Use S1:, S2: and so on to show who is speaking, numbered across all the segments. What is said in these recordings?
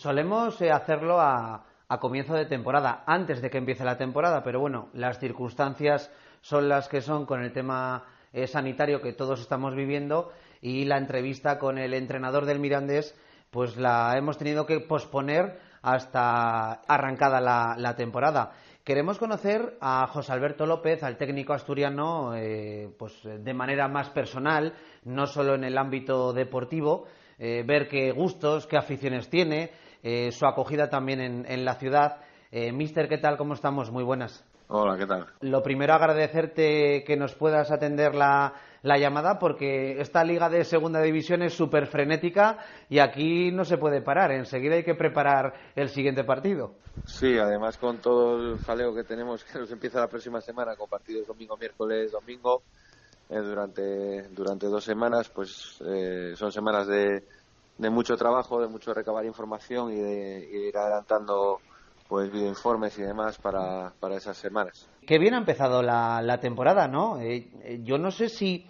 S1: Solemos eh, hacerlo a, comienzo de temporada, antes de que empiece la temporada, pero bueno, las circunstancias son las que son con el tema eh, sanitario que todos estamos viviendo y la entrevista con el entrenador del Mirandés, pues la hemos tenido que posponer hasta arrancada la, temporada. Queremos conocer a José Alberto López, al técnico asturiano, eh, pues de manera más personal, no solo en el ámbito deportivo, eh, ver qué gustos, qué aficiones tiene, eh, su acogida también en, la ciudad. Eh, mister, ¿qué tal? ¿Cómo estamos? Muy buenas.
S2: Hola, ¿qué tal?
S1: Lo primero, agradecerte que nos puedas atender la, llamada porque esta liga de segunda división es súper frenética y aquí no se puede parar. Enseguida hay que preparar el siguiente partido.
S2: Sí, además con todo el jaleo que tenemos que nos empieza la próxima semana con partidos domingo, miércoles, domingo, eh, durante, durante dos semanas, pues eh, son semanas de, de, mucho trabajo, de mucho recabar información y de, ir adelantando pues videoinformes y demás para, para esas semanas.
S1: Qué bien ha empezado la, la temporada, ¿no? Eh, yo no sé si,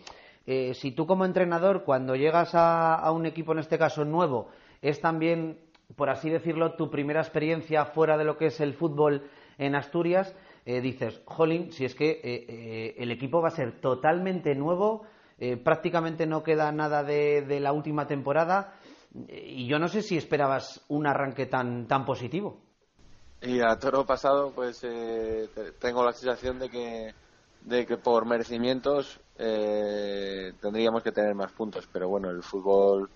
S1: si tú como entrenador, cuando llegas a, a un equipo, en este caso nuevo, es también, por así decirlo, tu primera experiencia fuera de lo que es el fútbol en Asturias eh, dices, jolín, si es que eh, eh, el equipo va a ser totalmente nuevo, prácticamente no queda nada de, la última temporada y yo no sé si esperabas un arranque tan, tan positivo.
S2: Y a toro pasado, pues tengo la sensación de que, de que por merecimientos tendríamos que tener más puntos, pero bueno, el fútbol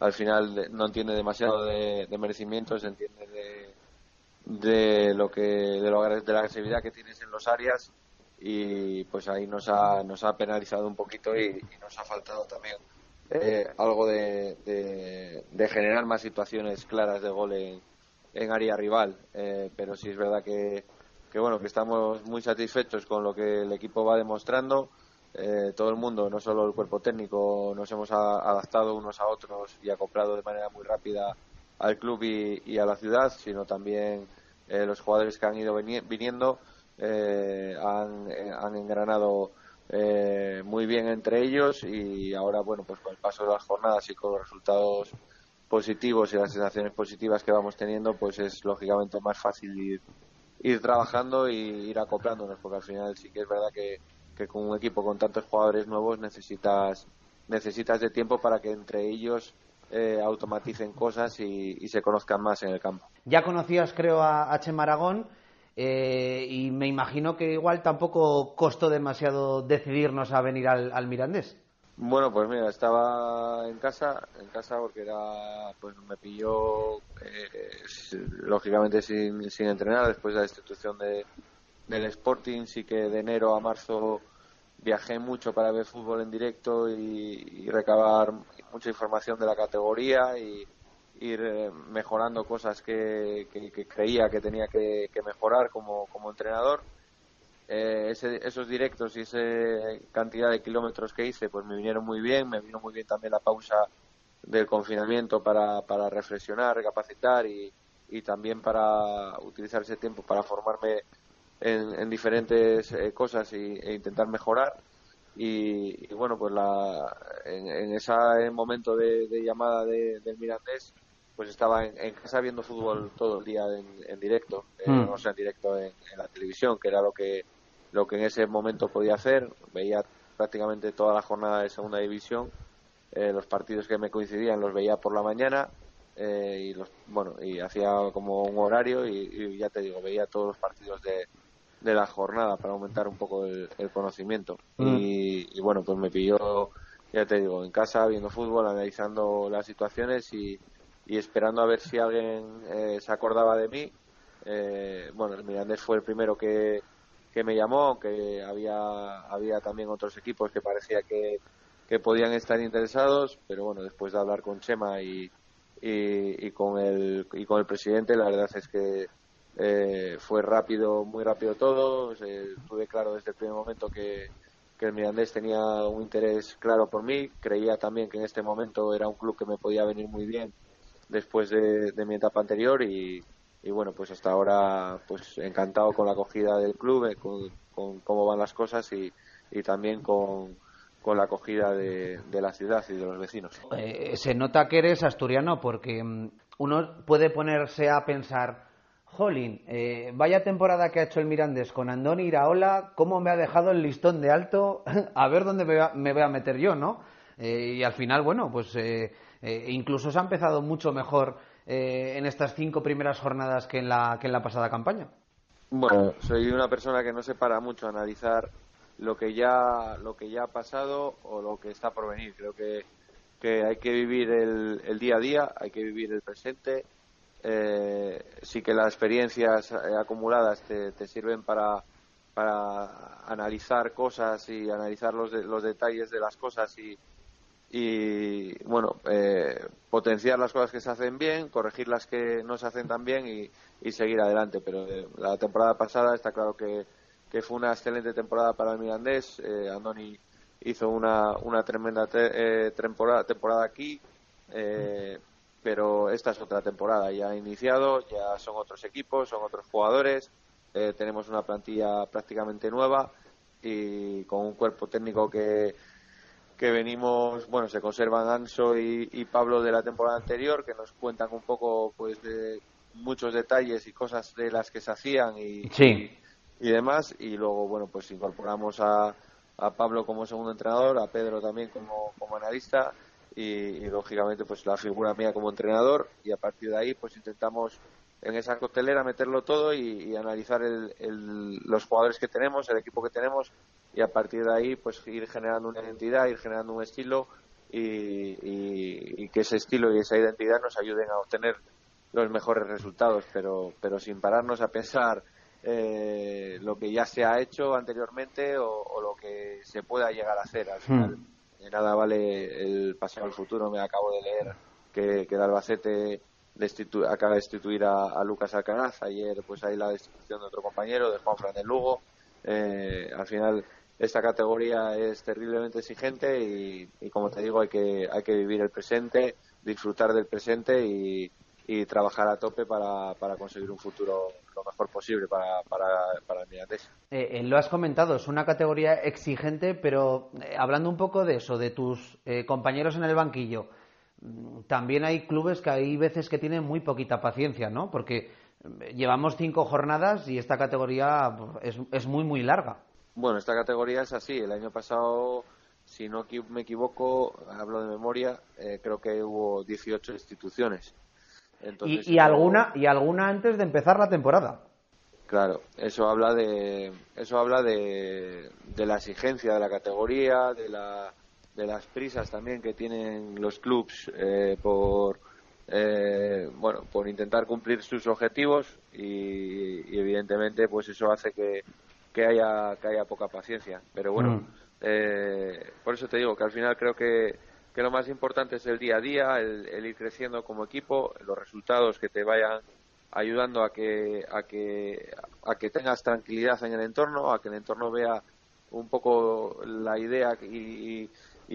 S2: al final no entiende demasiado de, de merecimientos, entiende de, de lo que de, lo, de la agresividad que tienes en los áreas. Y pues ahí nos ha, nos ha penalizado un poquito y, nos ha faltado también eh, algo de, de, generar más situaciones claras de gol en, área rival. Eh, pero sí es verdad que, que bueno que estamos muy satisfechos con lo que el equipo va demostrando. Eh, todo el mundo no solo el cuerpo técnico nos hemos adaptado unos a otros y acoplado de manera muy rápida al club y, y a la ciudad sino también eh, los jugadores que han ido viniendo eh, han, eh, han, engranado muy bien entre ellos y ahora, bueno, pues con el paso de las jornadas y con los resultados positivos y las sensaciones positivas que vamos teniendo, pues es lógicamente más fácil ir, ir trabajando y ir acoplándonos, porque al final sí que es verdad que, que con un equipo con tantos jugadores nuevos necesitas necesitas de tiempo para que entre ellos eh, automaticen cosas y, se conozcan más en el campo.
S1: Ya conocías, creo, a H. Maragón eh, y me imagino que igual tampoco costó demasiado decidirnos a venir al, Mirandés.
S2: Bueno, pues mira, estaba en casa, en casa porque era, pues me pilló, eh, lógicamente sin, sin entrenar después de la institución de, del Sporting, sí que de enero a marzo viajé mucho para ver fútbol en directo y, recabar mucha información de la categoría y ir eh, mejorando cosas que, creía que tenía que, mejorar como, entrenador. Eh, esos directos y esa cantidad de kilómetros que hice pues me vinieron muy bien, me vino muy bien también la pausa del confinamiento para, para reflexionar, recapacitar y, y también para utilizar ese tiempo para formarme en, diferentes eh, cosas y, e intentar mejorar. Y, bueno, pues la, en, ese momento de, llamada del Mirandés, pues estaba en, casa viendo fútbol todo el día en, directo, eh, mm. o sea, en directo en, la televisión, que era lo que, lo que en ese momento podía hacer. Veía prácticamente toda la jornada de segunda división. Eh, los partidos que me coincidían los veía por la mañana y los bueno y hacía como un horario y, ya te digo veía todos los partidos de, de la jornada para aumentar un poco el, conocimiento. Mm. Y, bueno, pues me pilló, ya te digo, en casa viendo fútbol, analizando las situaciones y, esperando a ver si alguien eh, se acordaba de mí. Eh, bueno, el Mirandés fue el primero que, que me llamó, aunque había, había también otros equipos que parecía que, que podían estar interesados, pero bueno, después de hablar con Chema y, y, con el y con el presidente la verdad es que eh, fue rápido muy rápido todo tuve claro desde el primer momento que, que el Mirandés tenía un interés claro por mí creía también que en este momento era un club que me podía venir muy bien después de, mi etapa anterior y, bueno pues hasta ahora pues encantado con la acogida del club eh, con, cómo van las cosas y, y también con con la acogida de, la ciudad y de los vecinos.
S1: Eh, se nota que eres asturiano porque mm, uno puede ponerse a pensar, jolín, eh, vaya temporada que ha hecho el Mirandés con Andoni Iraola, cómo me ha dejado el listón de alto, a ver dónde me, voy a meter yo, ¿no? Eh, y al final, bueno, pues incluso se ha empezado mucho mejor en estas cinco primeras jornadas que en la, que en la pasada campaña.
S2: Bueno, soy una persona que no se para mucho a analizar lo que ya lo que ya ha pasado o lo que está por venir creo que, que hay que vivir el, el, día a día hay que vivir el presente eh, sí que las experiencias eh, acumuladas te, te sirven para para analizar cosas y analizar los, los detalles de las cosas y, y bueno, eh, potenciar las cosas que se hacen bien, corregir las que no se hacen tan bien y, seguir adelante. Pero la temporada pasada está claro que, fue una excelente temporada para el Mirandés. Eh, Andoni hizo una, una tremenda eh, temporada, temporada aquí, eh, pero esta es otra temporada. Ya ha iniciado, ya son otros equipos, son otros jugadores. Eh, tenemos una plantilla prácticamente nueva y con un cuerpo técnico que, que venimos, bueno, se conservan Anso y, Pablo de la temporada anterior, que nos cuentan un poco pues de muchos detalles y cosas de las que se hacían y,
S1: sí
S2: y demás. Y luego, bueno, pues incorporamos a, a Pablo como segundo entrenador, a Pedro también como, como analista y, lógicamente pues la figura mía como entrenador y a partir de ahí pues intentamos en esa costelera meterlo todo y, analizar el, los jugadores que tenemos, el equipo que tenemos y a partir de ahí pues ir generando una identidad, ir generando un estilo y, y, que ese estilo y esa identidad nos ayuden a obtener los mejores resultados, pero, pero sin pararnos a pensar eh, lo que ya se ha hecho anteriormente o, lo que se pueda llegar a hacer. Al hmm. final, de nada vale el pasado al futuro. Me acabo de leer que, que el Albacete acaba de destituir a, Lucas Alcaraz. Ayer, pues hay la destitución de otro compañero, de Juan Fran de Lugo. Eh, al final, esta categoría es terriblemente exigente y, y, como te digo, hay que, hay que vivir el presente, disfrutar del presente y, y trabajar a tope para, para conseguir un futuro lo mejor posible para, para, para el Mirandés.
S1: Eh, eh, lo has comentado, es una categoría exigente, pero eh, hablando un poco de eso, de tus compañeros en el banquillo, también hay clubes que hay veces que tienen muy poquita paciencia, ¿no? Porque llevamos cinco jornadas y esta categoría es, es muy, muy larga.
S2: Bueno, esta categoría es así. El año pasado, si no me equivoco, hablo de memoria, creo que hubo 18 instituciones
S1: y, alguna y alguna antes de empezar la temporada.
S2: Claro, eso habla de eso habla de, de la exigencia de la categoría, de la de las prisas también que tienen los clubs eh, por eh, bueno por intentar cumplir sus objetivos y, evidentemente pues eso hace que, que haya que haya poca paciencia pero bueno mm. eh, por eso te digo que al final creo que que lo más importante es el día a día, el, ir creciendo como equipo, los resultados que te vayan ayudando a que, a que, a que tengas tranquilidad en el entorno, a que el entorno vea un poco la idea y,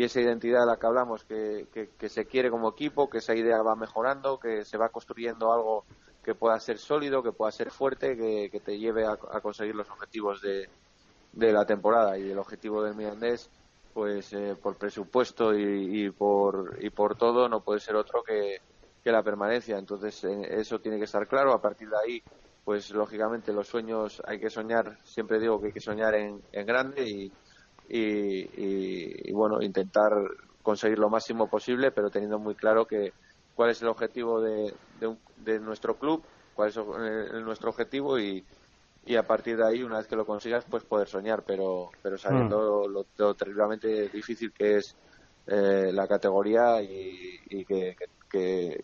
S2: esa identidad de la que hablamos, que, que, se quiere como equipo, que esa idea va mejorando, que se va construyendo algo que pueda ser sólido, que pueda ser fuerte, que, te lleve a, conseguir los objetivos de, de la temporada. Y el objetivo del Mirandés pues eh, por presupuesto y, por, y por todo no puede ser otro que, la permanencia. Entonces eh, eso tiene que estar claro. A partir de ahí, pues lógicamente los sueños hay que soñar, siempre digo que hay que soñar en, en grande y, y, bueno, intentar conseguir lo máximo posible, pero teniendo muy claro que cuál es el objetivo de, de nuestro club, cuál es eh, nuestro objetivo y, y a partir de ahí, una vez que lo consigas, pues poder soñar, pero, pero sabiendo mm. lo, terriblemente difícil que es eh, la categoría y, que,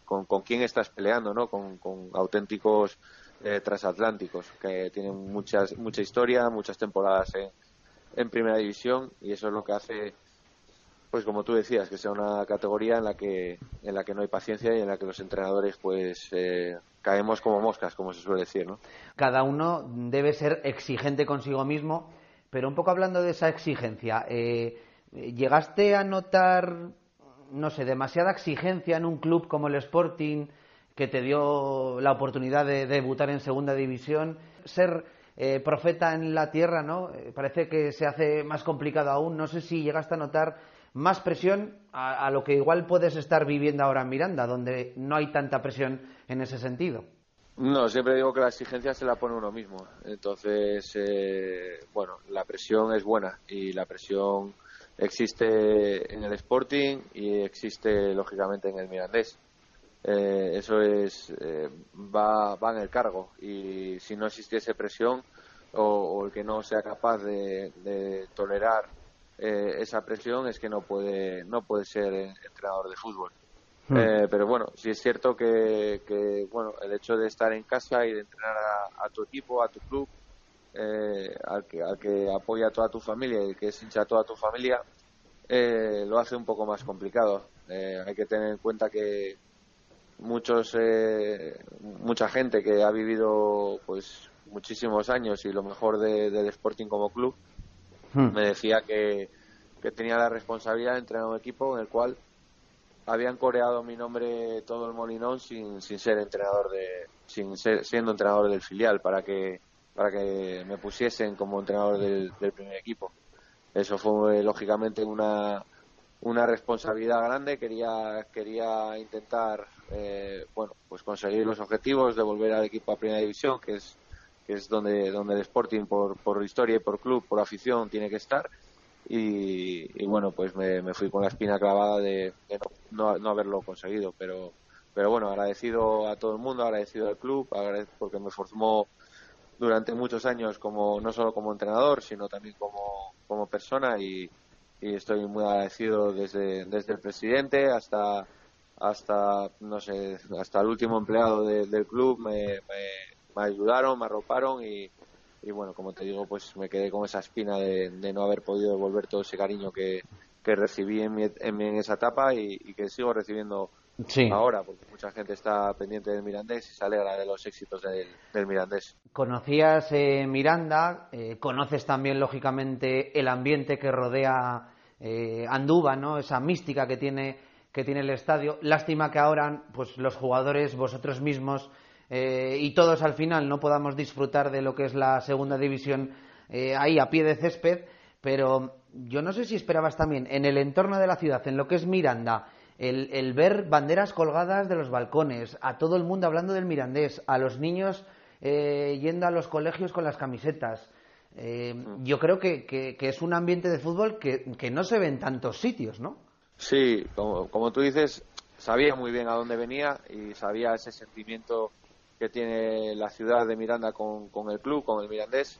S2: con, quién estás peleando, ¿no? Con, auténticos eh, transatlánticos que tienen muchas, mucha historia, muchas temporadas en, en primera división y eso es lo que hace pues como tú decías, que sea una categoría en la que en la que no hay paciencia y en la que los entrenadores pues eh, caemos como moscas, como se suele decir, ¿no?
S1: Cada uno debe ser exigente consigo mismo, pero un poco hablando de esa exigencia, eh, ¿llegaste a notar, no sé, demasiada exigencia en un club como el Sporting que te dio la oportunidad de debutar en Segunda División? Ser eh, profeta en la tierra, ¿no? parece que se hace más complicado aún. No sé si llegaste a notar más presión a, lo que igual puedes estar viviendo ahora en Miranda, donde no hay tanta presión en ese sentido.
S2: No, siempre digo que la exigencia se la pone uno mismo. Entonces, eh, bueno, la presión es buena y la presión existe en el Sporting y existe lógicamente en el Mirandés. Eh, eso es eh, va, va en el cargo y si no existiese presión o, el que no sea capaz de tolerar eh, esa presión es que no puede no puede ser entrenador de fútbol. Eh, pero bueno, sí es cierto que, que, bueno el hecho de estar en casa y de entrenar a, tu equipo, a tu club, eh, al, que, al que apoya a toda tu familia y que es hincha a toda tu familia, lo hace un poco más complicado. hay que tener en cuenta que muchos mucha gente que ha vivido pues muchísimos años y lo mejor del Sporting como club Hmm. me decía que, tenía la responsabilidad de entrenar un equipo en el cual habían coreado mi nombre todo el Molinón sin, sin ser entrenador de sin ser, siendo entrenador del filial para que para que me pusiesen como entrenador del, primer equipo eso fue lógicamente una una responsabilidad grande quería quería intentar eh, bueno pues conseguir los objetivos de volver al equipo a primera división que es que es donde, donde el Sporting por, por historia y por club, por afición, tiene que estar. Y, bueno, pues me, fui con la espina clavada de, no, no, haberlo conseguido, pero, pero bueno, agradecido a todo el mundo, agradecido al club, porque me formó durante muchos años como no solo como entrenador, sino también como, como persona y, estoy muy agradecido desde, desde el presidente hasta hasta no sé hasta el último empleado del club me, me ayudaron, me arroparon y, y bueno, como te digo, pues me quedé con esa espina de, no haber podido devolver todo ese cariño que, que recibí en, en, esa etapa y, que sigo recibiendo ahora, porque mucha gente está pendiente del Mirandés y se alegra de los éxitos del, Mirandés.
S1: Conocías eh, Miranda, eh, conoces también, lógicamente, el ambiente que rodea eh, Andúba, ¿no? esa mística que tiene que tiene el estadio. Lástima que ahora, pues los jugadores, vosotros mismos, eh, y todos al final no podamos disfrutar de lo que es la segunda división eh, ahí a pie de césped, pero yo no sé si esperabas también en el entorno de la ciudad, en lo que es Miranda, el, ver banderas colgadas de los balcones, a todo el mundo hablando del mirandés, a los niños eh, yendo a los colegios con las camisetas. yo creo que, es un ambiente de fútbol que, no se ve en tantos sitios, ¿no?
S2: Sí, como, como tú dices, sabía muy bien a dónde venía y sabía ese sentimiento que tiene la ciudad de Miranda con, con el club, con el Mirandés,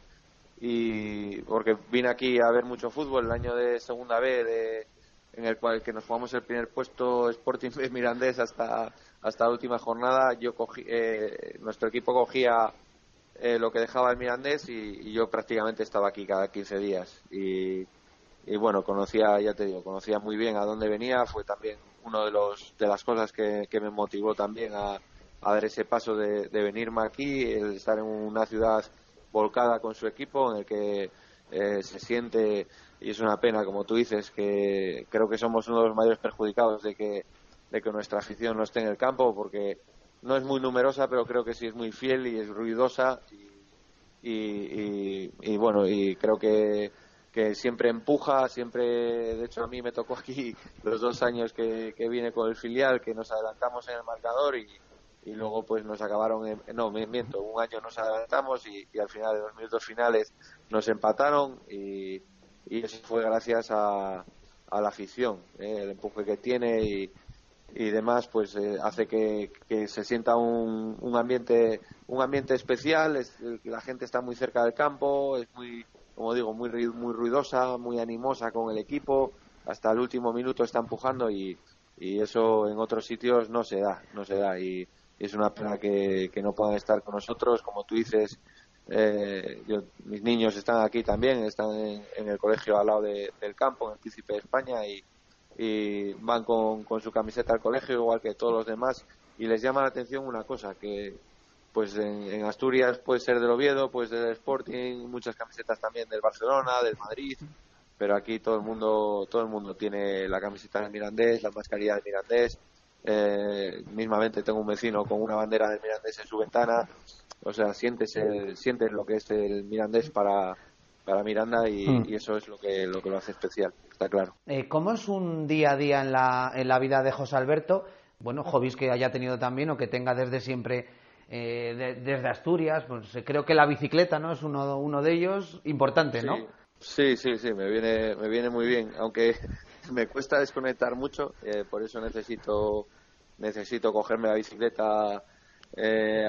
S2: y porque vine aquí a ver mucho fútbol el año de segunda B de, en el cual que nos jugamos el primer puesto Sporting Mirandés hasta hasta la última jornada yo cogí eh, nuestro equipo cogía eh, lo que dejaba el Mirandés y, yo prácticamente estaba aquí cada 15 días. Y, y, bueno conocía ya te digo conocía muy bien a dónde venía fue también uno de los de las cosas que, que me motivó también a, a dar ese paso de, de venirme aquí, el estar en una ciudad volcada con su equipo, en el que eh, se siente, y es una pena, como tú dices, que creo que somos uno de los mayores perjudicados de que, de que nuestra afición no esté en el campo, porque no es muy numerosa, pero creo que sí es muy fiel y es ruidosa. Y, y, bueno, y creo que, que siempre empuja, siempre, de hecho a mí me tocó aquí los dos años que, que vine con el filial, que nos adelantamos en el marcador y, y luego pues nos acabaron, en, no, miento, un año nos adelantamos y, al final de los minutos finales nos empataron y, y eso fue gracias a, a la afición, ¿eh? el empuje que tiene y, y demás pues eh, hace que, que, se sienta un, un ambiente un ambiente especial es, la gente está muy cerca del campo es muy como digo muy muy ruidosa muy animosa con el equipo. Hasta el último minuto está empujando y, y eso en otros sitios no se da no se da. Y es una pena que, no puedan estar con nosotros. Como tú dices, eh, mis niños están aquí también, están en, el colegio al lado del campo, en el Príncipe de España, y, y van con, con su camiseta al colegio igual que todos los demás. Y les llama la atención una cosa que pues en, Asturias puede ser del Oviedo, pues del Sporting, muchas camisetas también del Barcelona, del Madrid, pero aquí todo el mundo todo el mundo tiene la camiseta del Mirandés, la mascarilla del Mirandés. Eh, mismamente tengo un vecino con una bandera del Mirandés en su ventana, o sea, sientes el, sientes lo que es el Mirandés para para Miranda mm. y, eso es lo que lo que lo hace especial, está claro.
S1: Eh, ¿Cómo es un día a día en la, en la vida de José Alberto? Bueno, hobbies que haya tenido también o que tenga desde siempre eh, desde Asturias, pues eh, creo que la bicicleta, ¿no? Es uno, uno de ellos importante, ¿no?
S2: Sí, sí, sí, me viene, me viene muy bien, aunque me cuesta desconectar mucho, eh, por eso necesito, necesito cogerme la bicicleta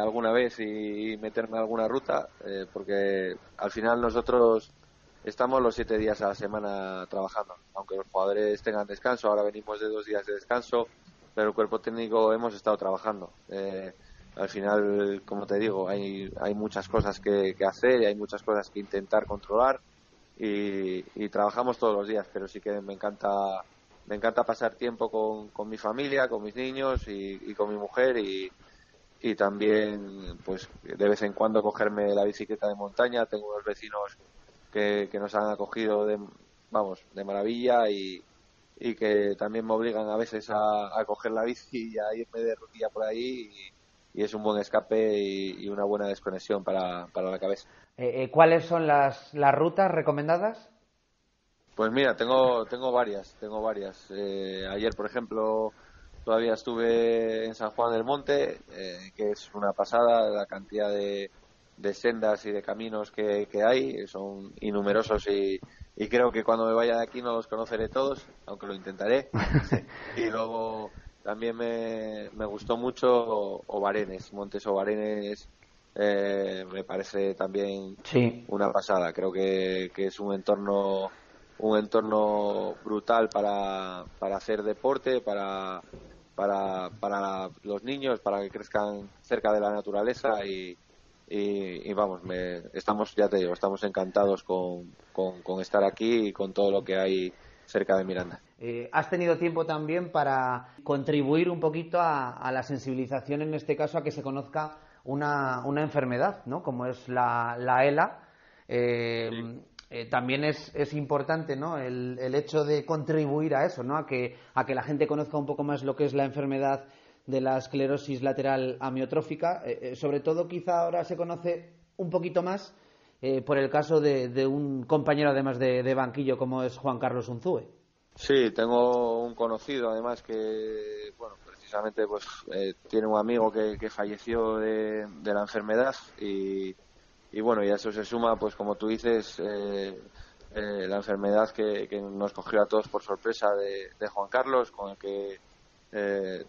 S2: alguna vez y, meterme a alguna ruta, porque al final nosotros estamos los siete días a la semana trabajando, aunque los jugadores tengan descanso, ahora venimos de dos días de descanso, pero el cuerpo técnico hemos estado trabajando. Eh, al final, como te digo, hay, hay muchas cosas que, hacer y hay muchas cosas que intentar controlar y, trabajamos todos los días, pero sí que me encanta me encanta pasar tiempo con, con mi familia, con mis niños y, con mi mujer y, y también pues de vez en cuando cogerme la bicicleta de montaña. Tengo unos vecinos que, que nos han acogido de, vamos, de maravilla y, y que también me obligan a veces a, a coger la bici y a irme de rutilla por ahí y, es un buen escape y, una buena desconexión para, para la cabeza.
S1: Eh, eh, ¿Cuáles son las, las rutas recomendadas?
S2: Pues mira, tengo, tengo varias, tengo varias. Eh, ayer, por ejemplo, todavía estuve en San Juan del Monte, que es una pasada la cantidad de, de sendas y de caminos que, que hay, son innumerosos y, y creo que cuando me vaya de aquí no los conoceré todos, aunque lo intentaré. y luego también me, me gustó mucho Ovarenes, Montes Ovarenes eh, me parece también una pasada. Creo que, que, es un entorno un entorno brutal para, para hacer deporte, para, para, para los niños, para que crezcan cerca de la naturaleza y, y, vamos, me, estamos, ya te digo, estamos encantados con, con estar aquí y con todo lo que hay cerca de Miranda.
S1: Eh, has tenido tiempo también para contribuir un poquito a, la sensibilización, en este caso, a que se conozca una, una enfermedad, ¿no? Como es la, la ELA. Eh, eh, también es, es importante ¿no? El, el, hecho de contribuir a eso, ¿no? a, que, a que la gente conozca un poco más lo que es la enfermedad de la esclerosis lateral amiotrófica. sobre todo, quizá ahora se conoce un poquito más por el caso de, de un compañero, además de, de, banquillo, como es Juan Carlos Unzúe.
S2: Sí, tengo un conocido además que, bueno, precisamente pues eh, tiene un amigo que, falleció de, la enfermedad y, y, bueno, y a eso se suma, pues como tú dices, eh, eh, la enfermedad que, nos cogió a todos por sorpresa de, Juan Carlos, con el que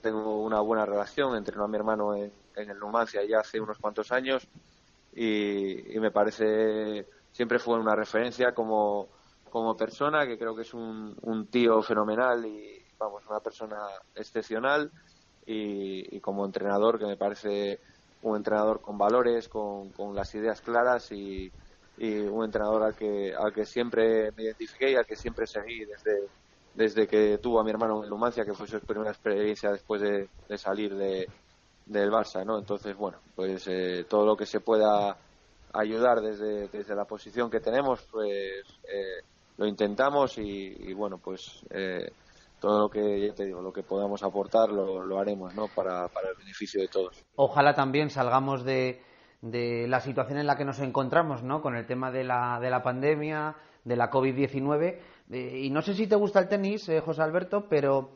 S2: tengo una buena relación, entrenó a mi hermano en, en el Numancia ya hace unos cuantos años y, y me parece, siempre fue una referencia como como persona, que creo que es un, un tío fenomenal y, vamos, una persona excepcional. Y, como entrenador, que me parece un entrenador con valores, con, con las ideas claras y, y, un entrenador al que, al que siempre me identifiqué y al que siempre seguí desde, desde que tuvo a mi hermano en Lumancia, que fue su primera experiencia después de, de salir de, del Barça, ¿no? Entonces, bueno, pues eh, todo lo que se pueda ayudar desde, desde la posición que tenemos, pues eh, lo intentamos y, bueno, pues eh, todo lo que, ya te digo, lo que podamos aportar lo, lo haremos, ¿no? Para, para, el beneficio de todos.
S1: Ojalá también salgamos de, de la situación en la que nos encontramos, ¿no? Con el tema de la, de la pandemia, de la COVID-19. Eh, y no sé si te gusta el tenis, eh, José Alberto, pero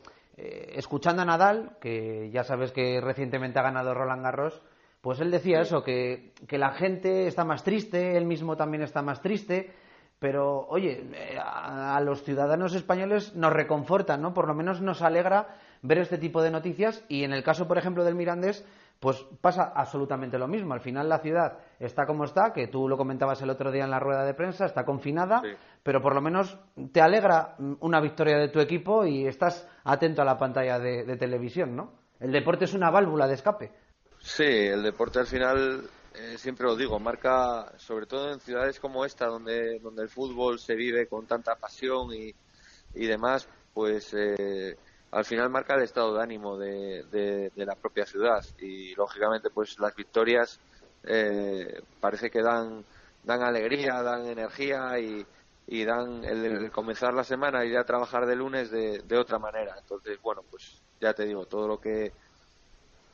S1: escuchando a Nadal, que ya sabes que recientemente ha ganado Roland Garros, pues él decía eso, que, que la gente está más triste, él mismo también está más triste pero, oye, eh, a, los ciudadanos españoles nos reconforta, ¿no? Por lo menos nos alegra ver este tipo de noticias y en el caso, por ejemplo, del Mirandés, pues pasa absolutamente lo mismo. Al final la ciudad está como está, que tú lo comentabas el otro día en la rueda de prensa, está confinada, pero por lo menos te alegra una victoria de tu equipo y estás atento a la pantalla de, de televisión, ¿no? El deporte es una válvula de escape.
S2: Sí, el deporte al final eh, siempre lo digo, marca, sobre todo en ciudades como esta, donde, donde el fútbol se vive con tanta pasión y, y demás, pues eh, al final marca el estado de ánimo de, de, la propia ciudad y lógicamente pues las victorias eh, parece que dan dan alegría, dan energía y, dan el, comenzar la semana y ir a trabajar de lunes de, de otra manera. Entonces, bueno, pues ya te digo, todo lo que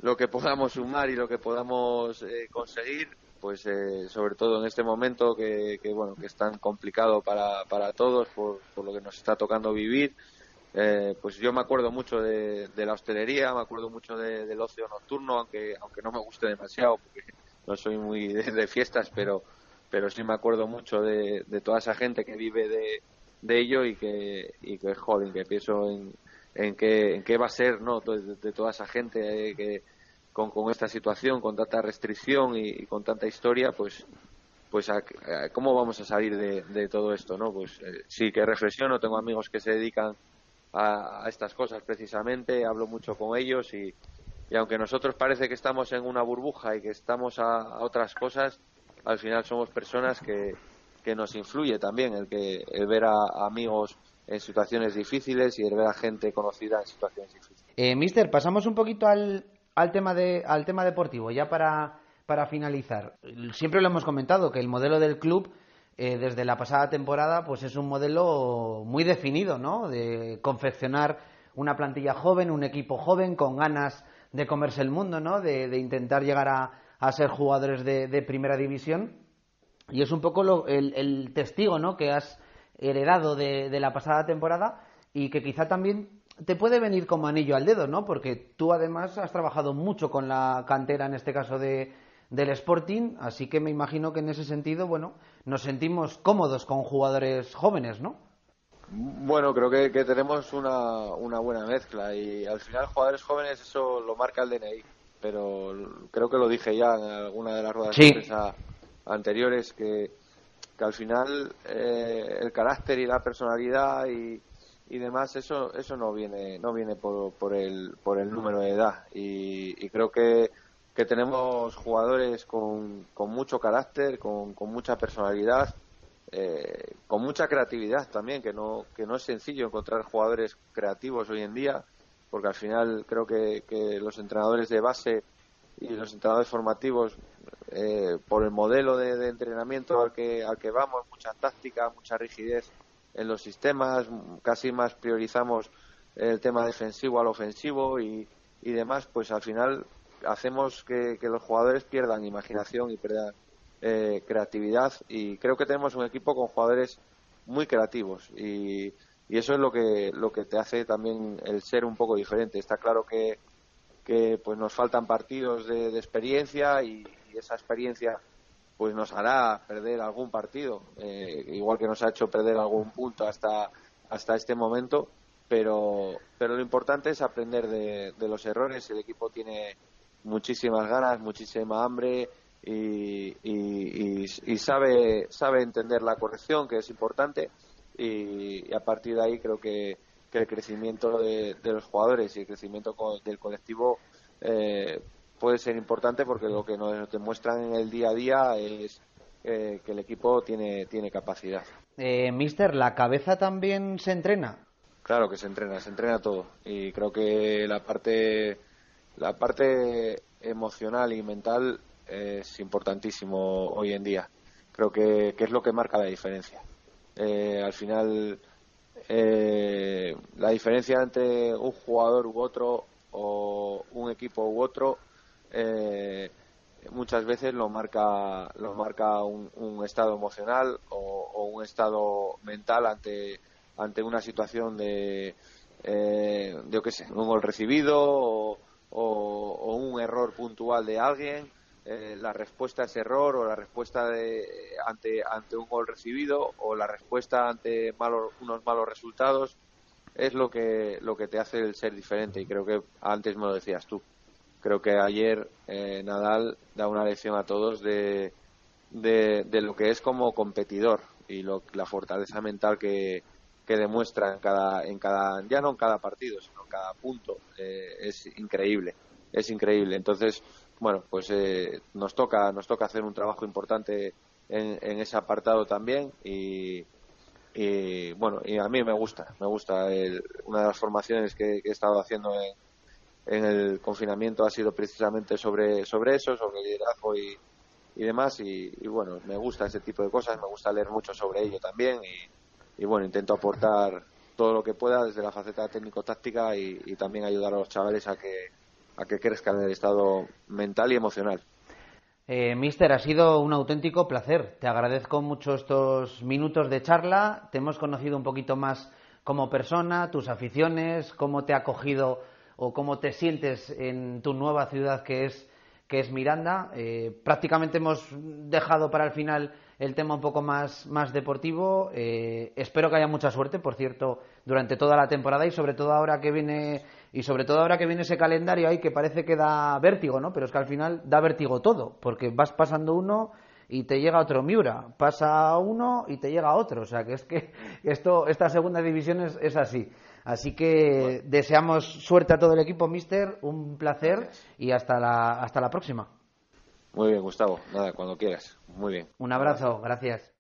S2: lo que podamos sumar y lo que podamos eh, conseguir, pues eh, sobre todo en este momento que, bueno que es tan complicado para, para todos por lo que nos está tocando vivir, eh, pues yo me acuerdo mucho de, la hostelería, me acuerdo mucho del ocio nocturno, aunque aunque no me guste demasiado porque no soy muy de, fiestas, pero pero sí me acuerdo mucho de, toda esa gente que vive de, de ello y que y que joder, que pienso en, en qué, en qué va a ser no de, toda esa gente que con, esta situación, con tanta restricción y, con tanta historia, pues pues cómo vamos a salir de, todo esto, ¿no? Pues eh, sí que reflexiono, tengo amigos que se dedican a, estas cosas precisamente, hablo mucho con ellos y, y, aunque nosotros parece que estamos en una burbuja y que estamos a, otras cosas, al final somos personas que, que nos influye también el que el ver a, amigos en situaciones difíciles y el ver a gente conocida en situaciones difíciles.
S1: Eh, mister, pasamos un poquito al, al tema, de, al tema deportivo, ya para, para finalizar. Siempre lo hemos comentado que el modelo del club eh, desde la pasada temporada pues es un modelo muy definido, ¿no? De confeccionar una plantilla joven, un equipo joven con ganas de comerse el mundo, ¿no? De, intentar llegar a, ser jugadores de, de, primera división. Y es un poco el, el, testigo, ¿no? Que has heredado de, de la pasada temporada y que quizá también te puede venir como anillo al dedo, ¿no? Porque tú además has trabajado mucho con la cantera, en este caso de, del Sporting, así que me imagino que en ese sentido, bueno, nos sentimos cómodos con jugadores jóvenes, ¿no?
S2: Bueno, creo que, tenemos una, una, buena mezcla y al final jugadores jóvenes eso lo marca el DNI, pero creo que lo dije ya en alguna de las ruedas de prensa anteriores que, que al final eh, el carácter y la personalidad y, y demás eso eso no viene no viene por, por el por el número de edad y, creo que, que tenemos jugadores con, con mucho carácter con, con mucha personalidad eh, con mucha creatividad también que no que no es sencillo encontrar jugadores creativos hoy en día porque al final creo que, que los entrenadores de base y los entrenadores formativos eh, por el modelo de, de entrenamiento al que al que vamos mucha táctica mucha rigidez en los sistemas, casi más priorizamos el tema defensivo al ofensivo y, y demás, pues al final hacemos que, los jugadores pierdan imaginación y pierdan eh, creatividad. Y creo que tenemos un equipo con jugadores muy creativos. Y, y, eso es lo que lo que te hace también el ser un poco diferente. Está claro que, que pues nos faltan partidos de, experiencia y, esa experiencia pues nos hará perder algún partido, eh, igual que nos ha hecho perder algún punto hasta, hasta este momento, pero, pero lo importante es aprender de, los errores. El equipo tiene muchísimas ganas, muchísima hambre y, y, sabe, sabe entender la corrección, que es importante, y, a partir de ahí creo que, que el crecimiento de, los jugadores y el crecimiento del colectivo eh, puede ser importante porque lo que nos demuestran en el día a día es eh, que el equipo tiene, tiene capacidad.
S1: Eh, Mister, ¿la cabeza también se entrena?
S2: Claro que se entrena, se entrena todo. Y creo que la parte, la parte emocional y mental es importantísimo hoy en día. Creo que, es lo que marca la diferencia. Eh, al final, eh, la diferencia entre un jugador u otro o un equipo u otro eh, muchas veces lo marca lo marca un, estado emocional o, un estado mental ante ante una situación de eh, de qué sé un gol recibido o, un error puntual de alguien eh, la respuesta a ese error o la respuesta de, ante ante un gol recibido o la respuesta ante unos malos resultados es lo que lo que te hace el ser diferente. Y creo que antes me lo decías tú. Creo que ayer eh, Nadal da una lección a todos de, de, lo que es como competidor y lo, la fortaleza mental que, que demuestra en cada, en cada, ya no en cada partido, sino en cada punto. Eh, es increíble, es increíble. Entonces, bueno, pues eh, nos toca, nos toca hacer un trabajo importante en, en ese apartado también y, y bueno, y a mí me gusta, me gusta. una de las formaciones que, he estado haciendo en, el confinamiento ha sido precisamente sobre, sobre eso, sobre liderazgo y, y demás. Y, bueno, me gusta ese tipo de cosas, me gusta leer mucho sobre ello también. Y, y bueno, intento aportar todo lo que pueda desde la faceta técnico-táctica y, también ayudar a los chavales a que, a que crezcan en el estado mental y emocional.
S1: Eh, mister, ha sido un auténtico placer. Te agradezco mucho estos minutos de charla. Te hemos conocido un poquito más como persona, tus aficiones, cómo te ha acogido o cómo te sientes en tu nueva ciudad que es, que es Miranda. Eh, prácticamente hemos dejado para el final el tema un poco más, más deportivo. Eh, espero que haya mucha suerte, por cierto, durante toda la temporada y sobre todo ahora que viene y sobre todo ahora que viene ese calendario ahí que parece que da vértigo, ¿no? Pero es que al final da vértigo todo, porque vas pasando uno y te llega otro Miura, pasa uno y te llega otro, o sea que es que esto esta segunda división es, es así. Así que deseamos suerte a todo el equipo, Mister, un placer y hasta la hasta la próxima.
S2: Muy bien, Gustavo. Nada, cuando quieras. Muy bien.
S1: Un abrazo, gracias.